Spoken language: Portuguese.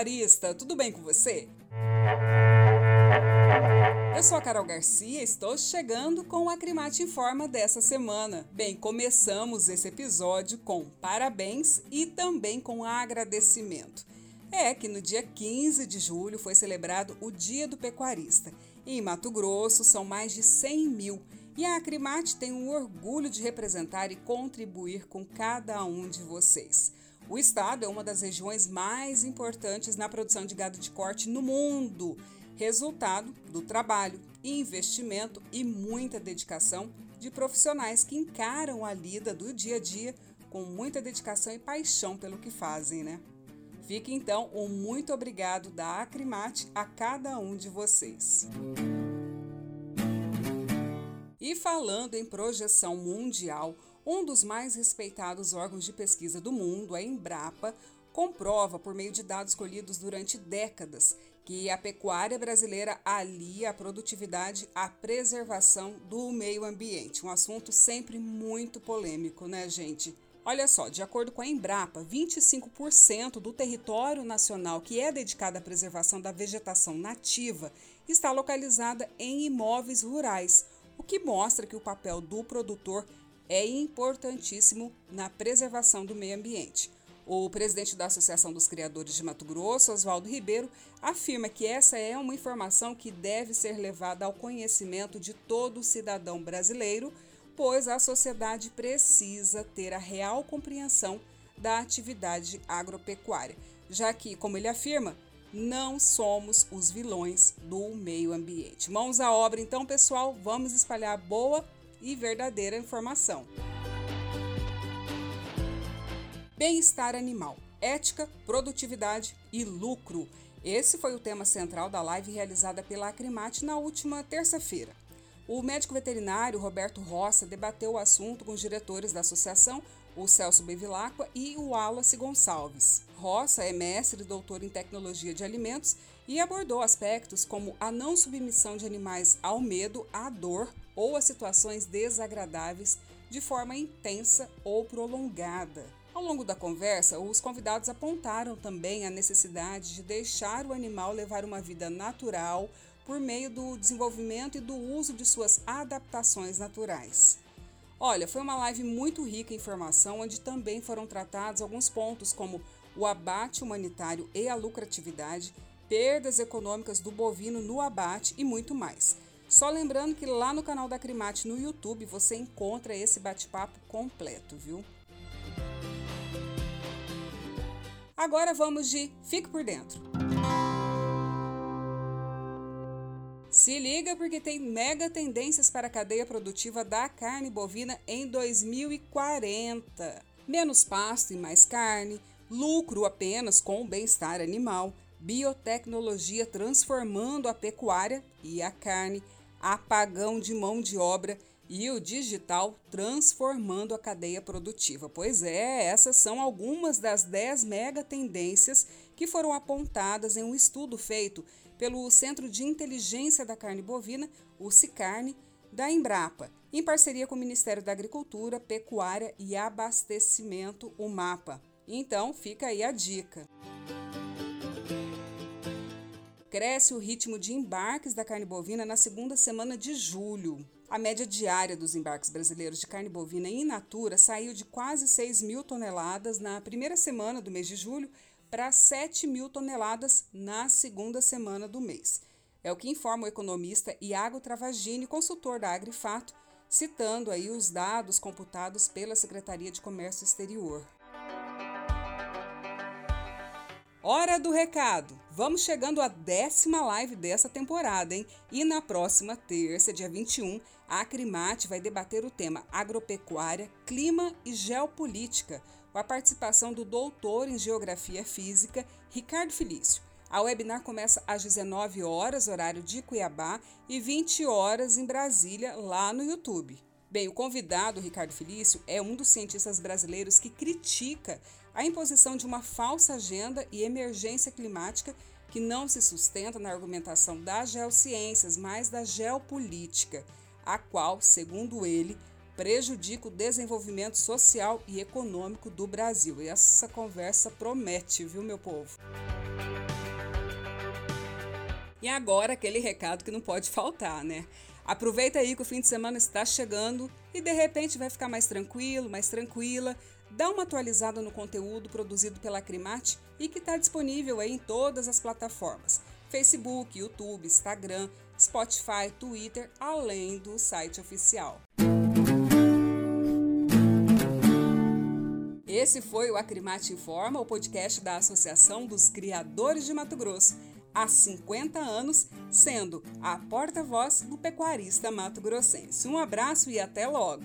pecuarista, tudo bem com você? Eu sou a Carol Garcia estou chegando com o Acrimate Informa dessa semana. Bem, começamos esse episódio com parabéns e também com agradecimento. É que no dia 15 de julho foi celebrado o Dia do Pecuarista. Em Mato Grosso são mais de 100 mil e a Acrimate tem o orgulho de representar e contribuir com cada um de vocês. O estado é uma das regiões mais importantes na produção de gado de corte no mundo, resultado do trabalho, investimento e muita dedicação de profissionais que encaram a lida do dia a dia com muita dedicação e paixão pelo que fazem, né? Fique então um muito obrigado da Acrimate a cada um de vocês. E falando em projeção mundial, um dos mais respeitados órgãos de pesquisa do mundo, a Embrapa, comprova, por meio de dados colhidos durante décadas, que a pecuária brasileira alia a produtividade à preservação do meio ambiente. Um assunto sempre muito polêmico, né, gente? Olha só, de acordo com a Embrapa, 25% do território nacional que é dedicado à preservação da vegetação nativa está localizada em imóveis rurais, o que mostra que o papel do produtor é importantíssimo na preservação do meio ambiente. O presidente da Associação dos Criadores de Mato Grosso, Oswaldo Ribeiro, afirma que essa é uma informação que deve ser levada ao conhecimento de todo cidadão brasileiro, pois a sociedade precisa ter a real compreensão da atividade agropecuária, já que, como ele afirma, não somos os vilões do meio ambiente. Mãos à obra, então, pessoal, vamos espalhar boa e verdadeira informação. Bem-estar animal, ética, produtividade e lucro. Esse foi o tema central da live realizada pela Acrimate na última terça-feira. O médico veterinário Roberto Roça debateu o assunto com os diretores da associação, o Celso Bevilacqua e o Wallace Gonçalves. Roça é mestre e doutor em tecnologia de alimentos e abordou aspectos como a não submissão de animais ao medo, à dor ou a situações desagradáveis de forma intensa ou prolongada. Ao longo da conversa, os convidados apontaram também a necessidade de deixar o animal levar uma vida natural por meio do desenvolvimento e do uso de suas adaptações naturais. Olha, foi uma live muito rica em informação, onde também foram tratados alguns pontos como o abate humanitário e a lucratividade, perdas econômicas do bovino no abate e muito mais. Só lembrando que lá no canal da Crimate no YouTube você encontra esse bate-papo completo, viu? Agora vamos de Fique por Dentro. Se liga porque tem mega tendências para a cadeia produtiva da carne bovina em 2040. Menos pasto e mais carne, lucro apenas com o bem-estar animal, biotecnologia transformando a pecuária e a carne, apagão de mão de obra e o digital transformando a cadeia produtiva. Pois é, essas são algumas das 10 mega tendências que foram apontadas em um estudo feito pelo Centro de Inteligência da Carne Bovina, o CICARNE, da Embrapa, em parceria com o Ministério da Agricultura, Pecuária e Abastecimento, o MAPA. Então, fica aí a dica cresce o ritmo de embarques da carne bovina na segunda semana de julho. A média diária dos embarques brasileiros de carne bovina in natura saiu de quase 6 mil toneladas na primeira semana do mês de julho para 7 mil toneladas na segunda semana do mês. É o que informa o economista Iago Travagini, consultor da Agrifato, citando aí os dados computados pela Secretaria de Comércio Exterior. Hora do recado! Vamos chegando à décima live dessa temporada, hein? E na próxima terça, dia 21, a Acrimate vai debater o tema Agropecuária, Clima e Geopolítica, com a participação do doutor em Geografia Física, Ricardo Felício. A webinar começa às 19 horas, horário de Cuiabá, e 20 horas em Brasília, lá no YouTube. Bem, o convidado, Ricardo Felício, é um dos cientistas brasileiros que critica a imposição de uma falsa agenda e emergência climática que não se sustenta na argumentação das geociências, mas da geopolítica, a qual, segundo ele, prejudica o desenvolvimento social e econômico do Brasil. E essa conversa promete, viu, meu povo? E agora aquele recado que não pode faltar, né? Aproveita aí que o fim de semana está chegando e de repente vai ficar mais tranquilo, mais tranquila. Dá uma atualizada no conteúdo produzido pela Acrimate e que está disponível em todas as plataformas: Facebook, YouTube, Instagram, Spotify, Twitter, além do site oficial. Esse foi o Acrimate Informa, o podcast da Associação dos Criadores de Mato Grosso, há 50 anos, sendo a porta-voz do pecuarista mato-grossense. Um abraço e até logo!